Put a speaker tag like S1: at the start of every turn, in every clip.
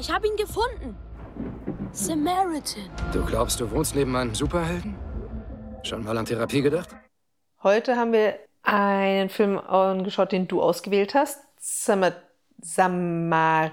S1: Ich habe ihn gefunden. Samaritan.
S2: Du glaubst, du wohnst neben einem Superhelden? Schon mal an Therapie gedacht?
S3: Heute haben wir einen Film angeschaut, den du ausgewählt hast. Samar Samar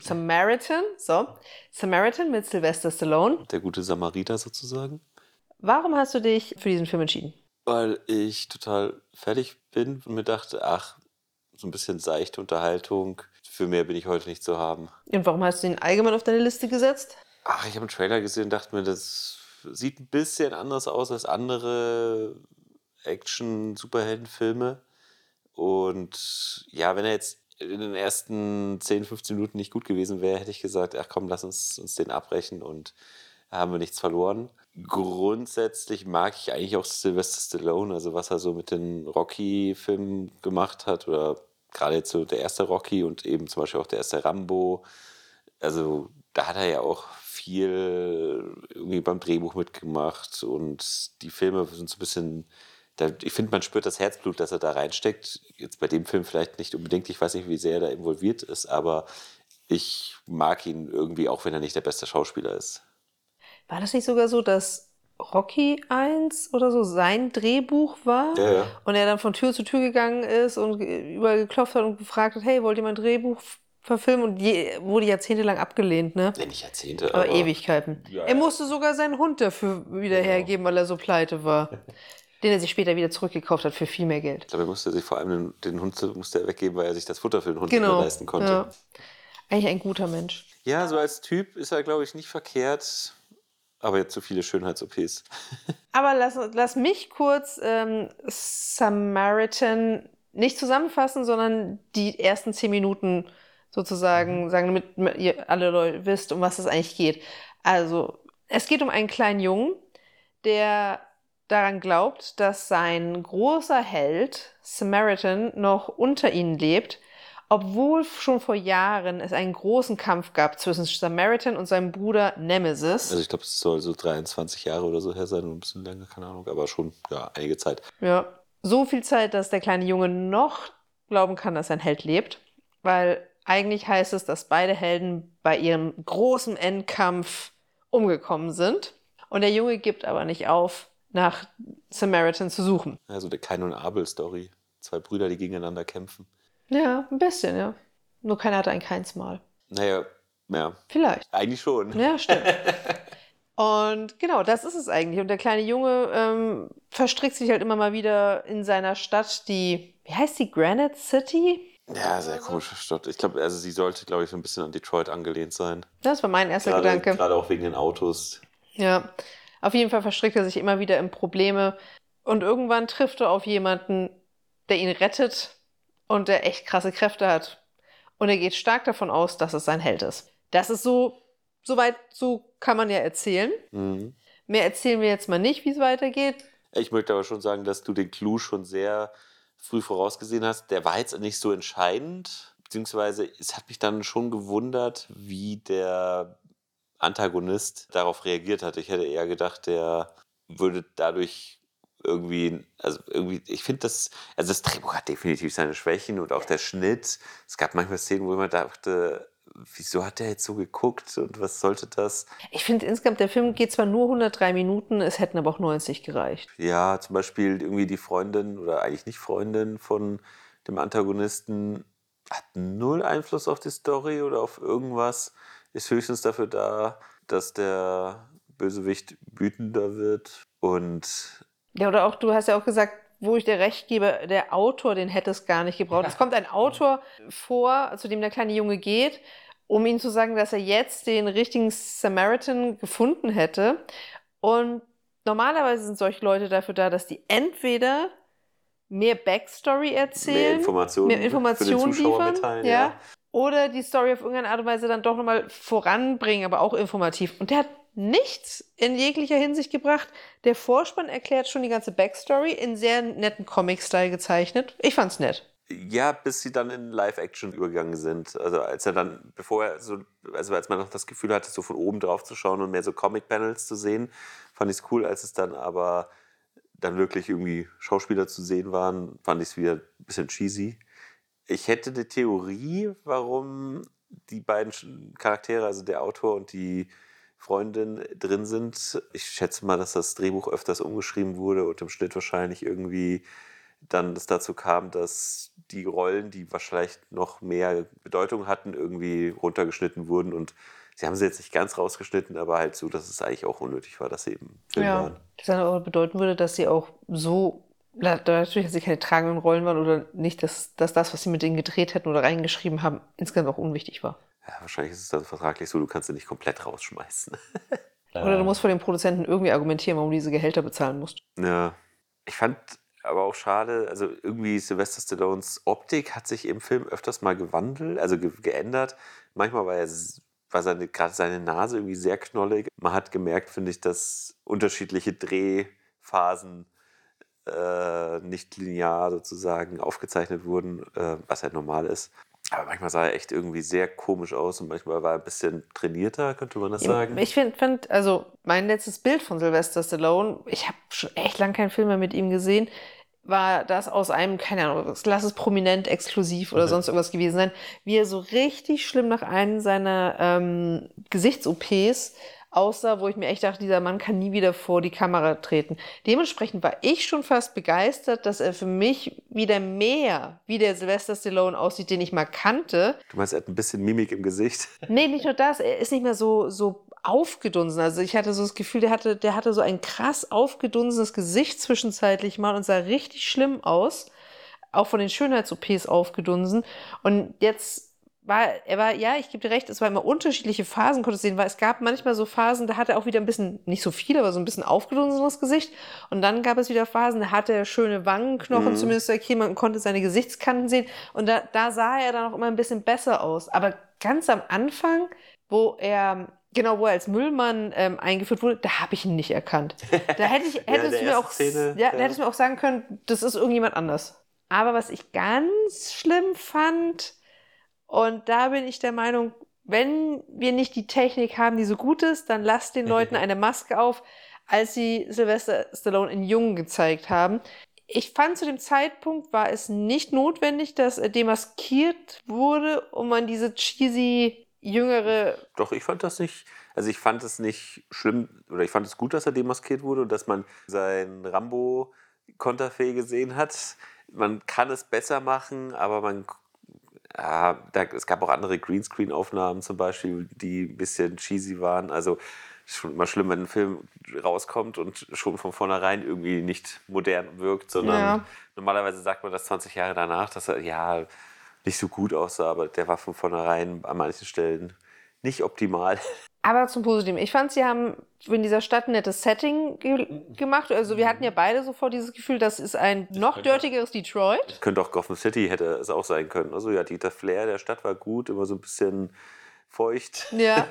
S3: Samaritan, so. Samaritan mit Sylvester Stallone.
S4: Der gute Samariter sozusagen.
S3: Warum hast du dich für diesen Film entschieden?
S4: Weil ich total fertig bin und mir dachte, ach, so ein bisschen seichte Unterhaltung. Für mehr bin ich heute nicht zu haben.
S3: Und warum hast du ihn allgemein auf deine Liste gesetzt?
S4: Ach, ich habe einen Trailer gesehen und dachte mir, das sieht ein bisschen anders aus als andere Action-Superheldenfilme. Und ja, wenn er jetzt in den ersten 10, 15 Minuten nicht gut gewesen wäre, hätte ich gesagt, ach komm, lass uns, uns den abbrechen und haben wir nichts verloren. Grundsätzlich mag ich eigentlich auch Sylvester Stallone, also was er so mit den Rocky-Filmen gemacht hat oder gerade jetzt so der erste Rocky und eben zum Beispiel auch der erste Rambo. Also da hat er ja auch viel irgendwie beim Drehbuch mitgemacht und die Filme sind so ein bisschen da, ich finde, man spürt das Herzblut, das er da reinsteckt. Jetzt bei dem Film vielleicht nicht unbedingt, ich weiß nicht, wie sehr er da involviert ist, aber ich mag ihn irgendwie, auch wenn er nicht der beste Schauspieler ist.
S3: War das nicht sogar so, dass Rocky 1 oder so sein Drehbuch war?
S4: Ja, ja.
S3: Und er dann von Tür zu Tür gegangen ist und überall geklopft hat und gefragt hat, hey, wollt ihr mein Drehbuch verfilmen? Und je, wurde jahrzehntelang abgelehnt, ne?
S4: Nee, nicht Jahrzehnte,
S3: Aber,
S4: aber,
S3: Ewigkeiten.
S4: Ja,
S3: er musste sogar seinen Hund dafür wieder
S4: Genau.
S3: hergeben, weil er so pleite war. den er sich später wieder zurückgekauft hat für viel mehr Geld.
S4: Ich glaube, er musste sich vor allem den, den Hund musste er weggeben, weil er sich das Futter für den Hund
S3: Genau.
S4: nicht mehr leisten konnte.
S3: Ja. Eigentlich ein guter Mensch.
S4: Ja, so als Typ ist er, glaube ich, nicht verkehrt. Aber jetzt zu viele Schönheits-OPs.
S3: Aber lass, lass mich kurz ähm, Samaritan nicht zusammenfassen, sondern die ersten zehn Minuten sozusagen sagen, damit ihr alle Leute wisst, um was es eigentlich geht. Also, es geht um einen kleinen Jungen, der daran glaubt, dass sein großer Held Samaritan noch unter ihnen lebt, obwohl schon vor Jahren es einen großen Kampf gab zwischen Samaritan und seinem Bruder Nemesis.
S4: Also ich glaube, es soll so 23 Jahre oder so her sein, ein bisschen länger, keine Ahnung, aber schon, ja, einige Zeit.
S3: Ja, so viel Zeit, dass der kleine Junge noch glauben kann, dass sein Held lebt, weil eigentlich heißt es, dass beide Helden bei ihrem großen Endkampf umgekommen sind. Und der Junge gibt aber nicht auf, nach Samaritan zu suchen.
S4: Also der Kain und Abel-Story. Zwei Brüder, die gegeneinander kämpfen.
S3: Ja, ein bisschen, ja. Nur keiner hatte ein keins Mal.
S4: Naja, ja,
S3: Vielleicht.
S4: eigentlich schon.
S3: Ja, stimmt. Und genau, das ist es eigentlich. Und der kleine Junge ähm, verstrickt sich halt immer mal wieder in seiner Stadt, die, wie heißt die, Granite City?
S4: Ja, sehr komische Stadt. Ich glaube, also sie sollte, glaube ich, so ein bisschen an Detroit angelehnt sein.
S3: Das war mein erster
S4: Gerade,
S3: Gedanke.
S4: gerade auch wegen den Autos.
S3: Ja, auf jeden Fall verstrickt er sich immer wieder in Probleme und irgendwann trifft er auf jemanden, der ihn rettet und der echt krasse Kräfte hat. Und er geht stark davon aus, dass es sein Held ist. Das ist so, soweit, so kann man ja erzählen.
S4: Mhm.
S3: Mehr erzählen wir jetzt mal nicht, wie es weitergeht.
S4: Ich möchte aber schon sagen, dass du den Clou schon sehr früh vorausgesehen hast. Der war jetzt nicht so entscheidend, beziehungsweise es hat mich dann schon gewundert, wie der Antagonist darauf reagiert hat. Ich hätte eher gedacht, der würde dadurch irgendwie, also irgendwie, ich finde das, also das Drehbuch hat definitiv seine Schwächen und auch der Schnitt. Es gab manchmal Szenen, wo ich mir dachte, wieso hat der jetzt so geguckt und was sollte das?
S3: Ich finde insgesamt, der Film geht zwar nur 103 Minuten, es hätten aber auch 90 gereicht.
S4: Ja, zum Beispiel irgendwie die Freundin oder eigentlich nicht Freundin von dem Antagonisten hat null Einfluss auf die Story oder auf irgendwas. Ist höchstens dafür da, dass der Bösewicht wütender wird und
S3: Ja, oder auch, du hast ja auch gesagt, wo ich dir recht gebe, der Autor, den hätte es gar nicht gebraucht. Es kommt ein Autor vor, zu dem der kleine Junge geht, um ihm zu sagen, dass er jetzt den richtigen Samaritan gefunden hätte. Und normalerweise sind solche Leute dafür da, dass die entweder mehr Backstory erzählen,
S4: mehr Informationen,
S3: mehr Informationen liefern,
S4: mitteilen.
S3: ja.
S4: Ja.
S3: oder die Story auf irgendeine Art und Weise dann doch nochmal voranbringen, aber auch informativ. Und der hat nichts in jeglicher Hinsicht gebracht. Der Vorspann erklärt schon die ganze Backstory in sehr netten Comic-Style gezeichnet. Ich fand's nett.
S4: Ja, bis sie dann in Live-Action übergegangen sind. Also als er dann, bevor er so, also als man noch das Gefühl hatte, so von oben drauf zu schauen und mehr so Comic-Panels zu sehen, fand ich es cool, als es dann aber dann wirklich irgendwie Schauspieler zu sehen waren, fand ich es wieder ein bisschen cheesy. Ich hätte eine Theorie, warum die beiden Charaktere, also der Autor und die Freundin drin sind. Ich schätze mal, dass das Drehbuch öfters umgeschrieben wurde und im Schnitt wahrscheinlich irgendwie dann es dazu kam, dass die Rollen, die wahrscheinlich noch mehr Bedeutung hatten, irgendwie runtergeschnitten wurden und sie haben sie jetzt nicht ganz rausgeschnitten, aber halt so, dass es eigentlich auch unnötig war, dass sie eben Film
S3: Ja.
S4: waren.
S3: Das dann auch bedeuten würde, dass sie auch so, na, natürlich, dass sie keine tragenden Rollen waren oder nicht, dass, dass das, was sie mit denen gedreht hätten oder reingeschrieben haben, insgesamt auch unwichtig war.
S4: Ja, wahrscheinlich ist es dann vertraglich so, du kannst sie nicht komplett rausschmeißen.
S3: Oder du musst vor dem Produzenten irgendwie argumentieren, warum du diese Gehälter bezahlen musst.
S4: Ja. Ich fand aber auch schade, also irgendwie Sylvester Stallones Optik hat sich im Film öfters mal gewandelt, also ge geändert. Manchmal war er war seine, gerade seine Nase irgendwie sehr knollig. Man hat gemerkt, finde ich, dass unterschiedliche Drehphasen äh, nicht linear sozusagen aufgezeichnet wurden, äh, was halt normal ist. Aber manchmal sah er echt irgendwie sehr komisch aus und manchmal war er ein bisschen trainierter, könnte man das sagen.
S3: Ich finde, find, also mein letztes Bild von Sylvester Stallone, ich habe schon echt lang keinen Film mehr mit ihm gesehen, war das aus einem, keine Ahnung, lass es prominent, exklusiv oder
S4: Mhm.
S3: sonst irgendwas gewesen sein, wie er so richtig schlimm nach einem seiner ähm, Gesichts-OPs aussah, wo ich mir echt dachte, dieser Mann kann nie wieder vor die Kamera treten. Dementsprechend war ich schon fast begeistert, dass er für mich wieder mehr wie der Sylvester Stallone aussieht, den ich mal kannte,
S4: Du meinst, er hat ein bisschen Mimik im Gesicht?
S3: Nee, nicht nur das, er ist nicht mehr so, so aufgedunsen. Also ich hatte so das Gefühl, der hatte, der hatte so ein krass aufgedunsenes Gesicht zwischenzeitlich mal und sah richtig schlimm aus. Auch von den Schönheits-OPs aufgedunsen. Und jetzt war, er war, ja, ich gebe dir recht, es war immer unterschiedliche Phasen, konnte sehen, weil es gab manchmal so Phasen, da hatte er auch wieder ein bisschen, nicht so viel, aber so ein bisschen aufgedunsenes Gesicht. Und dann gab es wieder Phasen, da hatte er schöne Wangenknochen,
S4: Mhm.
S3: zumindest okay, man konnte seine Gesichtskanten sehen. Und da, da sah er dann auch immer ein bisschen besser aus. Aber ganz am Anfang, wo er, genau, wo er als Müllmann ähm, eingeführt wurde, da habe ich ihn nicht erkannt. Da hätte ich,
S4: Ja, der
S3: du mir auch,
S4: Szene,
S3: ja,
S4: ja.
S3: hättest du mir auch sagen können, das ist irgendjemand anders. Aber was ich ganz schlimm fand, und da bin ich der Meinung, wenn wir nicht die Technik haben, die so gut ist, dann lasst den Leuten eine Maske auf, als sie Sylvester Stallone in Jung gezeigt haben. Ich fand zu dem Zeitpunkt war es nicht notwendig, dass er demaskiert wurde, um an diese cheesy jüngere
S4: Doch, ich fand das nicht. Also ich fand es nicht schlimm oder ich fand es gut, dass er demaskiert wurde und dass man sein Rambo-Konterfei gesehen hat. Man kann es besser machen, aber man. Ja, da, es gab auch andere Greenscreen-Aufnahmen zum Beispiel, die ein bisschen cheesy waren. Also schon immer schlimm, wenn ein Film rauskommt und schon von vornherein irgendwie nicht modern wirkt, sondern
S3: Ja.
S4: normalerweise sagt man das 20 Jahre danach, dass er ja nicht so gut aussah, aber der war von vornherein an manchen Stellen nicht optimal.
S3: Aber zum Positiven. Ich fand, sie haben in dieser Stadt ein nettes Setting ge gemacht. Also wir hatten ja beide sofort dieses Gefühl, das ist ein noch dirtigeres Detroit.
S4: Könnte auch Gotham City hätte es auch sein können. Also ja, die, der Flair der Stadt war gut, immer so ein bisschen feucht.
S3: Ja.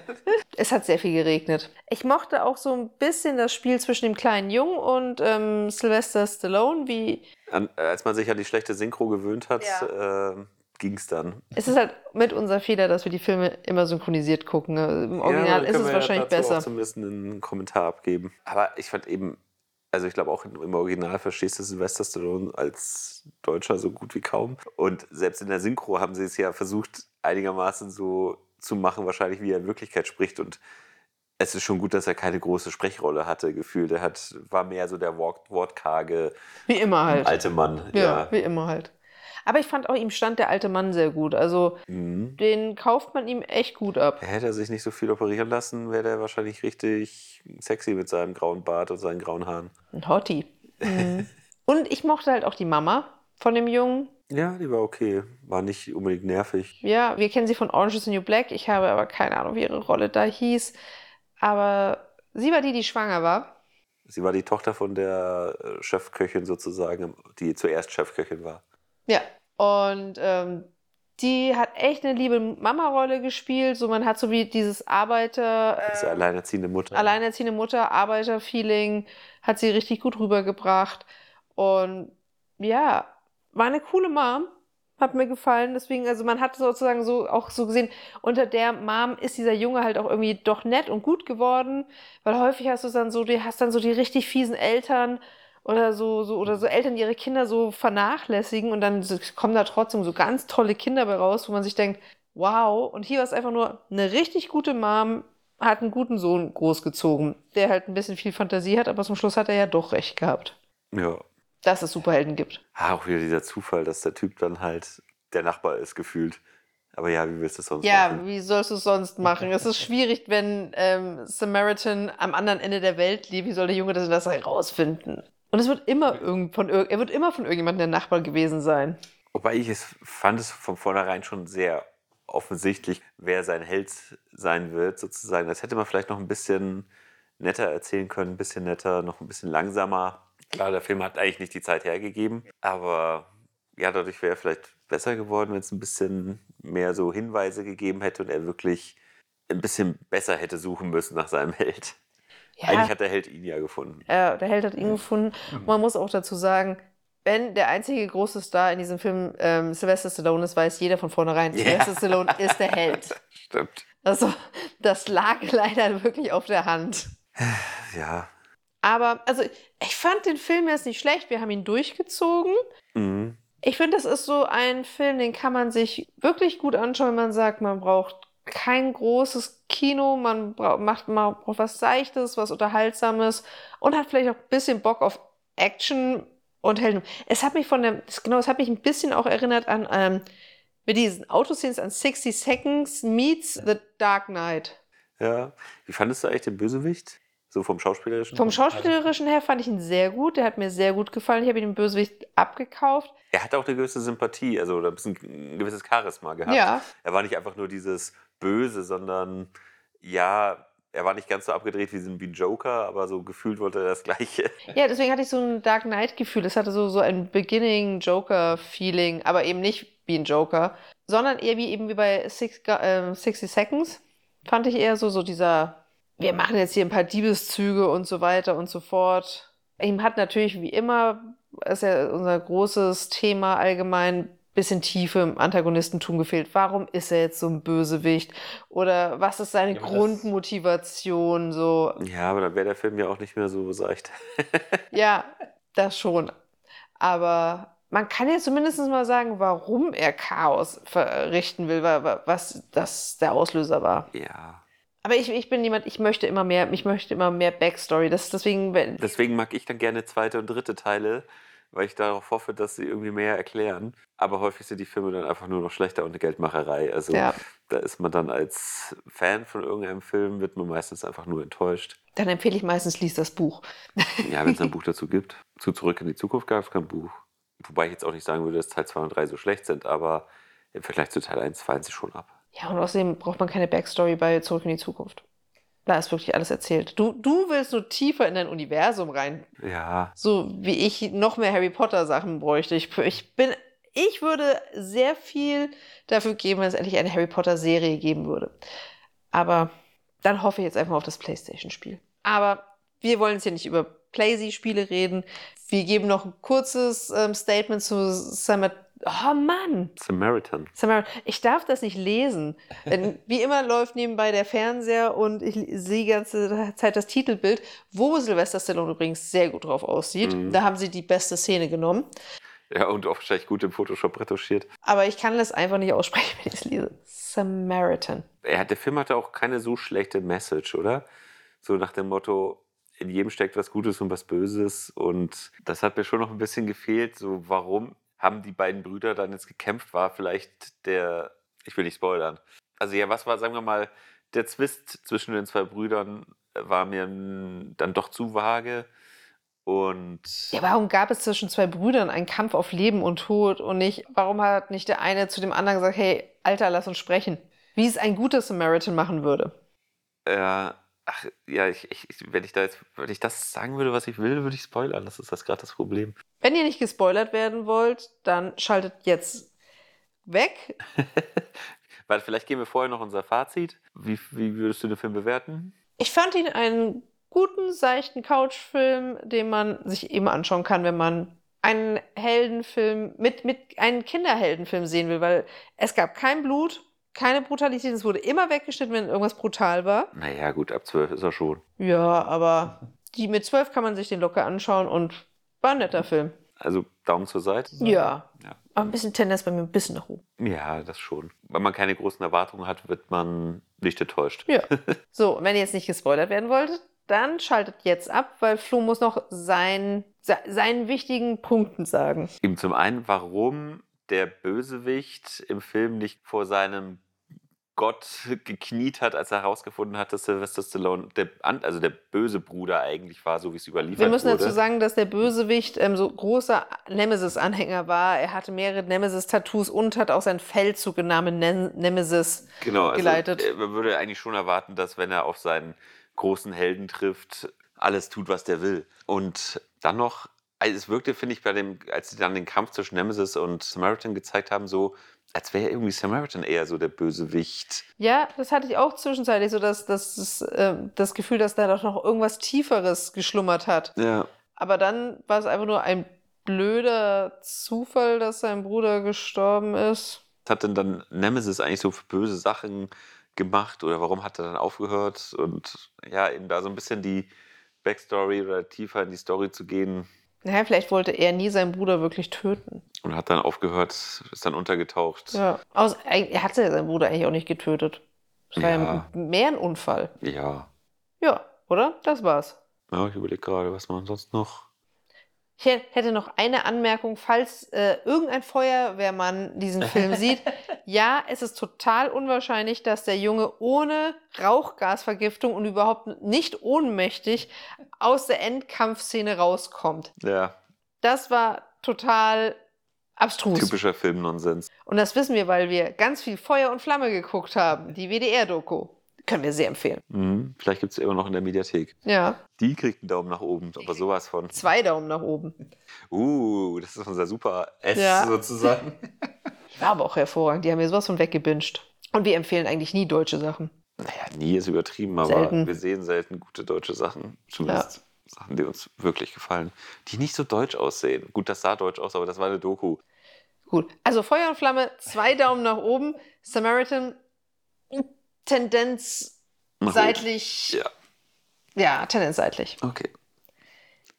S3: es hat sehr viel geregnet. Ich mochte auch so ein bisschen das Spiel zwischen dem kleinen Jungen und ähm, Sylvester Stallone, wie
S4: An, als man sich an die schlechte Synchro gewöhnt hat, äh, ging es dann.
S3: es ist halt mit unser Fehler, dass wir die Filme immer synchronisiert gucken. Im Original
S4: dann
S3: ist es
S4: wir
S3: wahrscheinlich
S4: dazu
S3: besser.
S4: Auch zumindest einen Kommentar abgeben. Aber ich fand eben, also ich glaube auch im Original verstehst du Sylvester Stallone als Deutscher so gut wie kaum. Und selbst in der Synchro haben sie es ja versucht, einigermaßen so zu machen, wahrscheinlich wie er in Wirklichkeit spricht. Und es ist schon gut, dass er keine große Sprechrolle hatte, gefühlt. Er hat, war mehr so der wort- wortkarge
S3: Wie immer halt.
S4: alte Mann.
S3: ja,
S4: Ja.
S3: wie immer halt. Aber ich fand auch, ihm stand der alte Mann sehr gut. Also
S4: Mhm.
S3: den kauft man ihm echt gut ab.
S4: Hätte er sich nicht so viel operieren lassen, wäre der wahrscheinlich richtig sexy mit seinem grauen Bart und seinen grauen Haaren.
S3: Ein Hottie. Mhm. Und ich mochte halt auch die Mama von dem Jungen.
S4: Ja, die war okay. War nicht unbedingt nervig.
S3: Ja, wir kennen sie von Orange is the New Black. Ich habe aber keine Ahnung, wie ihre Rolle da hieß. Aber sie war die, die schwanger war.
S4: Sie war die Tochter von der äh, Chefköchin sozusagen, die zuerst Chefköchin war.
S3: Ja. Und ähm, die hat echt eine liebe Mama-Rolle gespielt. So, man hat so wie dieses Arbeiter. Äh,
S4: alleinerziehende Mutter.
S3: alleinerziehende Mutter, Arbeiter-Feeling, hat sie richtig gut rübergebracht. Und ja, war eine coole Mom. Hat mir gefallen. Deswegen, also man hat sozusagen so auch so gesehen, unter der Mom ist dieser Junge halt auch irgendwie doch nett und gut geworden. Weil häufig hast du dann so, du hast dann so die richtig fiesen Eltern oder so, so, oder so Eltern, ihre Kinder so vernachlässigen und dann kommen da trotzdem so ganz tolle Kinder bei raus, wo man sich denkt, wow. Und hier war es einfach nur eine richtig gute Mom, hat einen guten Sohn großgezogen, der halt ein bisschen viel Fantasie hat, aber zum Schluss hat er ja doch recht gehabt,
S4: Ja.
S3: dass es Superhelden gibt.
S4: Ah, auch wieder dieser Zufall, dass der Typ dann halt der Nachbar ist, gefühlt. Aber ja, wie willst du es sonst
S3: Ja,
S4: machen?
S3: wie sollst du es sonst machen? Es ist schwierig, wenn ähm, Samaritan am anderen Ende der Welt lebt. Wie soll der Junge das, das herausfinden? Und es wird immer irgend von, er wird immer von irgendjemandem der Nachbar gewesen sein.
S4: Wobei ich es fand es von vornherein schon sehr offensichtlich, wer sein Held sein wird, sozusagen. Das hätte man vielleicht noch ein bisschen netter erzählen können, ein bisschen netter, noch ein bisschen langsamer. Klar, der Film hat eigentlich nicht die Zeit hergegeben, aber ja, dadurch wäre er vielleicht besser geworden, wenn es ein bisschen mehr so Hinweise gegeben hätte und er wirklich ein bisschen besser hätte suchen müssen nach seinem Held. Eigentlich hat der Held ihn ja gefunden.
S3: Ja, der Held hat ihn gefunden. Und man muss auch dazu sagen, wenn der einzige große Star in diesem Film ähm, Sylvester Stallone ist, weiß jeder von vornherein,
S4: Ja.
S3: Sylvester Stallone ist der Held.
S4: Stimmt.
S3: Also, das lag leider wirklich auf der Hand.
S4: Ja.
S3: Aber, also, ich fand den Film jetzt nicht schlecht. Wir haben ihn durchgezogen.
S4: Mhm.
S3: Ich finde, das ist so ein Film, den kann man sich wirklich gut anschauen, wenn man sagt, man braucht kein großes Kino, man macht, braucht was Seichtes, was Unterhaltsames und hat vielleicht auch ein bisschen Bock auf Action und Helden. Es hat mich von der, genau, es hat mich ein bisschen auch erinnert an, ähm, mit diesen Autoscenes an 60 Seconds meets The Dark Knight.
S4: Ja. Wie fandest du eigentlich den Bösewicht? So vom Schauspielerischen?
S3: Vom Schauspielerischen her fand ich ihn sehr gut, der hat mir sehr gut gefallen. Ich habe ihn dem Bösewicht abgekauft.
S4: Er hat auch eine gewisse Sympathie, also ein, bisschen, ein gewisses Charisma gehabt.
S3: Ja,
S4: Er war nicht einfach nur dieses Böse, sondern ja, er war nicht ganz so abgedreht wie so ein wie ein Joker, aber so gefühlt wollte er das Gleiche.
S3: Ja, deswegen hatte ich so ein Dark Knight-Gefühl. Es hatte so, so ein Beginning-Joker-Feeling, aber eben nicht wie ein Joker, sondern eher wie eben wie bei Six, äh, 60 Seconds. Fand ich eher so, so dieser, wir machen jetzt hier ein paar Diebeszüge und so weiter und so fort. Ihm hat natürlich wie immer, ist ja unser großes Thema allgemein, bisschen Tiefe im Antagonistentum gefehlt. Warum ist er jetzt so ein Bösewicht? Oder was ist seine
S5: Ja,
S3: Grundmotivation? So,
S4: Ja, aber dann wäre der Film ja auch nicht mehr so seicht.
S3: ja, das schon. Aber man kann ja zumindest mal sagen, warum er Chaos verrichten will, wa- wa- was das der Auslöser war.
S4: Ja.
S3: Aber ich, ich bin jemand, ich möchte immer mehr, ich möchte immer mehr Backstory. Das deswegen, wenn,
S4: Deswegen mag ich dann gerne zweite und dritte Teile, weil ich darauf hoffe, dass sie irgendwie mehr erklären. Aber häufig sind die Filme dann einfach nur noch schlechter und eine Geldmacherei. Also
S3: ja,
S4: da ist man dann als Fan von irgendeinem Film, wird man meistens einfach nur enttäuscht.
S3: dann empfehle ich meistens, lies das Buch.
S4: Ja, wenn es ein Buch dazu gibt. Zu Zurück in die Zukunft gab es kein Buch. Wobei ich jetzt auch nicht sagen würde, dass Teil 2 und 3 so schlecht sind, aber im Vergleich zu Teil 1 fallen sie schon ab.
S3: Ja, und außerdem braucht man keine Backstory bei Zurück in die Zukunft. Da ist wirklich alles erzählt. Du, du willst nur tiefer in dein Universum rein.
S4: Ja,
S3: So wie ich noch mehr Harry Potter Sachen bräuchte. Ich, ich bin, ich würde sehr viel dafür geben, wenn es endlich eine Harry Potter Serie geben würde. Aber dann hoffe ich jetzt einfach auf das PlayStation-Spiel. Aber wir wollen jetzt hier nicht über Playsy-Spiele reden. Wir geben noch ein kurzes ähm, Statement zu Samar. Oh Mann!
S4: Samaritan.
S3: Samara, ich darf das nicht lesen. Denn wie immer läuft nebenbei der Fernseher und ich sehe die ganze Zeit das Titelbild, wo Sylvester Stallone übrigens sehr gut drauf aussieht.
S4: Mhm.
S3: Da haben sie die beste Szene genommen.
S4: Ja, und auch wahrscheinlich gut im Photoshop retuschiert.
S3: Aber ich kann das einfach nicht aussprechen, wenn ich es lese. Samaritan.
S4: Ja, der Film hatte auch keine so schlechte Message, oder? So nach dem Motto, in jedem steckt was Gutes und was Böses. Und das hat mir schon noch ein bisschen gefehlt. So, warum haben die beiden Brüder dann jetzt gekämpft? War vielleicht der, ich will nicht spoilern. Also ja, was war, sagen wir mal, der Zwist zwischen den zwei Brüdern war mir dann doch zu vage. Und
S3: Ja, warum gab es zwischen zwei Brüdern einen Kampf auf Leben und Tod und nicht, warum hat nicht der eine zu dem anderen gesagt, hey, Alter, lass uns sprechen? Wie es ein guter Samaritan machen würde.
S4: äh, ach, ja, ich, ich- wenn ich da jetzt, wenn ich das sagen würde, was ich will, würde ich spoilern. Das ist das gerade das Problem.
S3: Wenn ihr nicht gespoilert werden wollt, dann schaltet jetzt weg.
S4: Weil vielleicht geben wir vorher noch unser Fazit. Wie, wie würdest du den Film bewerten?
S3: Ich fand ihn einen guten, seichten Couchfilm, den man sich eben anschauen kann, wenn man einen Heldenfilm mit, mit einen Kinderheldenfilm sehen will, weil es gab kein Blut, keine Brutalität, es wurde immer weggeschnitten, wenn irgendwas brutal war.
S4: Naja, gut, ab 12 ist er schon.
S3: Ja, aber die mit zwölf kann man sich den locker anschauen und war ein netter Film.
S4: Also Daumen zur Seite.
S3: Ja.
S4: Ja.
S3: Aber ein bisschen Tendenz bei mir ein bisschen nach oben.
S4: Ja, das schon. Wenn man keine großen Erwartungen hat, wird man nicht enttäuscht.
S3: Ja. So, wenn ihr jetzt nicht gespoilert werden wolltet, dann schaltet jetzt ab, weil Flo muss noch sein, se- seinen wichtigen Punkten sagen.
S4: Eben zum einen, warum der Bösewicht im Film nicht vor seinem Gott gekniet hat, als er herausgefunden hat, dass Sylvester Stallone der, also der böse Bruder eigentlich war, so wie es überliefert
S3: Wir müssen
S4: wurde.
S3: dazu sagen, dass der Bösewicht ähm, so großer Nemesis-Anhänger war. Er hatte mehrere Nemesis-Tattoos und hat auch seinen Feldzug im Namen Nen Nemesis.
S4: genau, also,
S3: geleitet.
S4: äh, Man würde eigentlich schon erwarten, dass wenn er auf seinen großen Helden trifft, alles tut, was der will. Und dann noch, also es wirkte, finde ich, bei dem, als sie dann den Kampf zwischen Nemesis und Samaritan gezeigt haben, so, als wäre irgendwie Samaritan eher so der Bösewicht.
S3: Ja, das hatte ich auch zwischenzeitlich so, dass, dass das, ähm, das Gefühl, dass da doch noch irgendwas Tieferes geschlummert hat.
S4: Ja.
S3: Aber dann war es einfach nur ein blöder Zufall, dass sein Bruder gestorben ist.
S4: Was hat denn dann Nemesis eigentlich so für böse Sachen gemacht oder warum hat er dann aufgehört? Und ja, eben da so ein bisschen die Backstory oder tiefer in die Story zu gehen
S3: Naja, vielleicht wollte er nie seinen Bruder wirklich töten.
S4: und hat dann aufgehört, ist dann untergetaucht.
S3: Ja. Aus, er hatte seinen Bruder eigentlich auch nicht getötet. Das war ja
S4: Ja.
S3: mehr ein Unfall.
S4: Ja.
S3: Ja, oder? Das war's.
S4: Ja, ich überlege gerade, was man sonst noch.
S3: Ich hä- hätte noch eine Anmerkung, falls äh, irgendein Feuerwehrmann diesen Film sieht. Ja, es ist total unwahrscheinlich, dass der Junge ohne Rauchgasvergiftung und überhaupt nicht ohnmächtig aus der Endkampfszene rauskommt.
S4: Ja,
S3: Das war total abstrus.
S4: typischer Filmnonsens.
S3: Und das wissen wir, weil wir ganz viel Feuer und Flamme geguckt haben. Die WDR-Doku. Können wir sehr empfehlen.
S4: Mhm. Vielleicht gibt es immer noch in der Mediathek.
S3: Ja,
S4: Die kriegt einen Daumen nach oben, aber sowas von.
S3: zwei Daumen nach oben.
S4: Uh, das ist unser super S
S3: Ja.
S4: sozusagen.
S3: War aber auch hervorragend. Die haben mir sowas von weggebinged. Und wir empfehlen eigentlich nie deutsche Sachen.
S4: Naja, nie ist übertrieben, aber
S3: Selten.
S4: wir sehen selten gute deutsche Sachen. Zumindest Sachen, die uns wirklich gefallen. Die nicht so deutsch aussehen. Gut, das sah deutsch aus, aber das war eine Doku.
S3: Gut, also Feuer und Flamme, zwei Daumen nach oben. Samaritan, Tendenz
S4: Nach
S3: seitlich.
S4: Ja.
S3: Ja, Tendenz seitlich.
S4: Okay.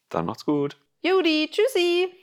S4: Dann macht's gut.
S3: Judy, tschüssi.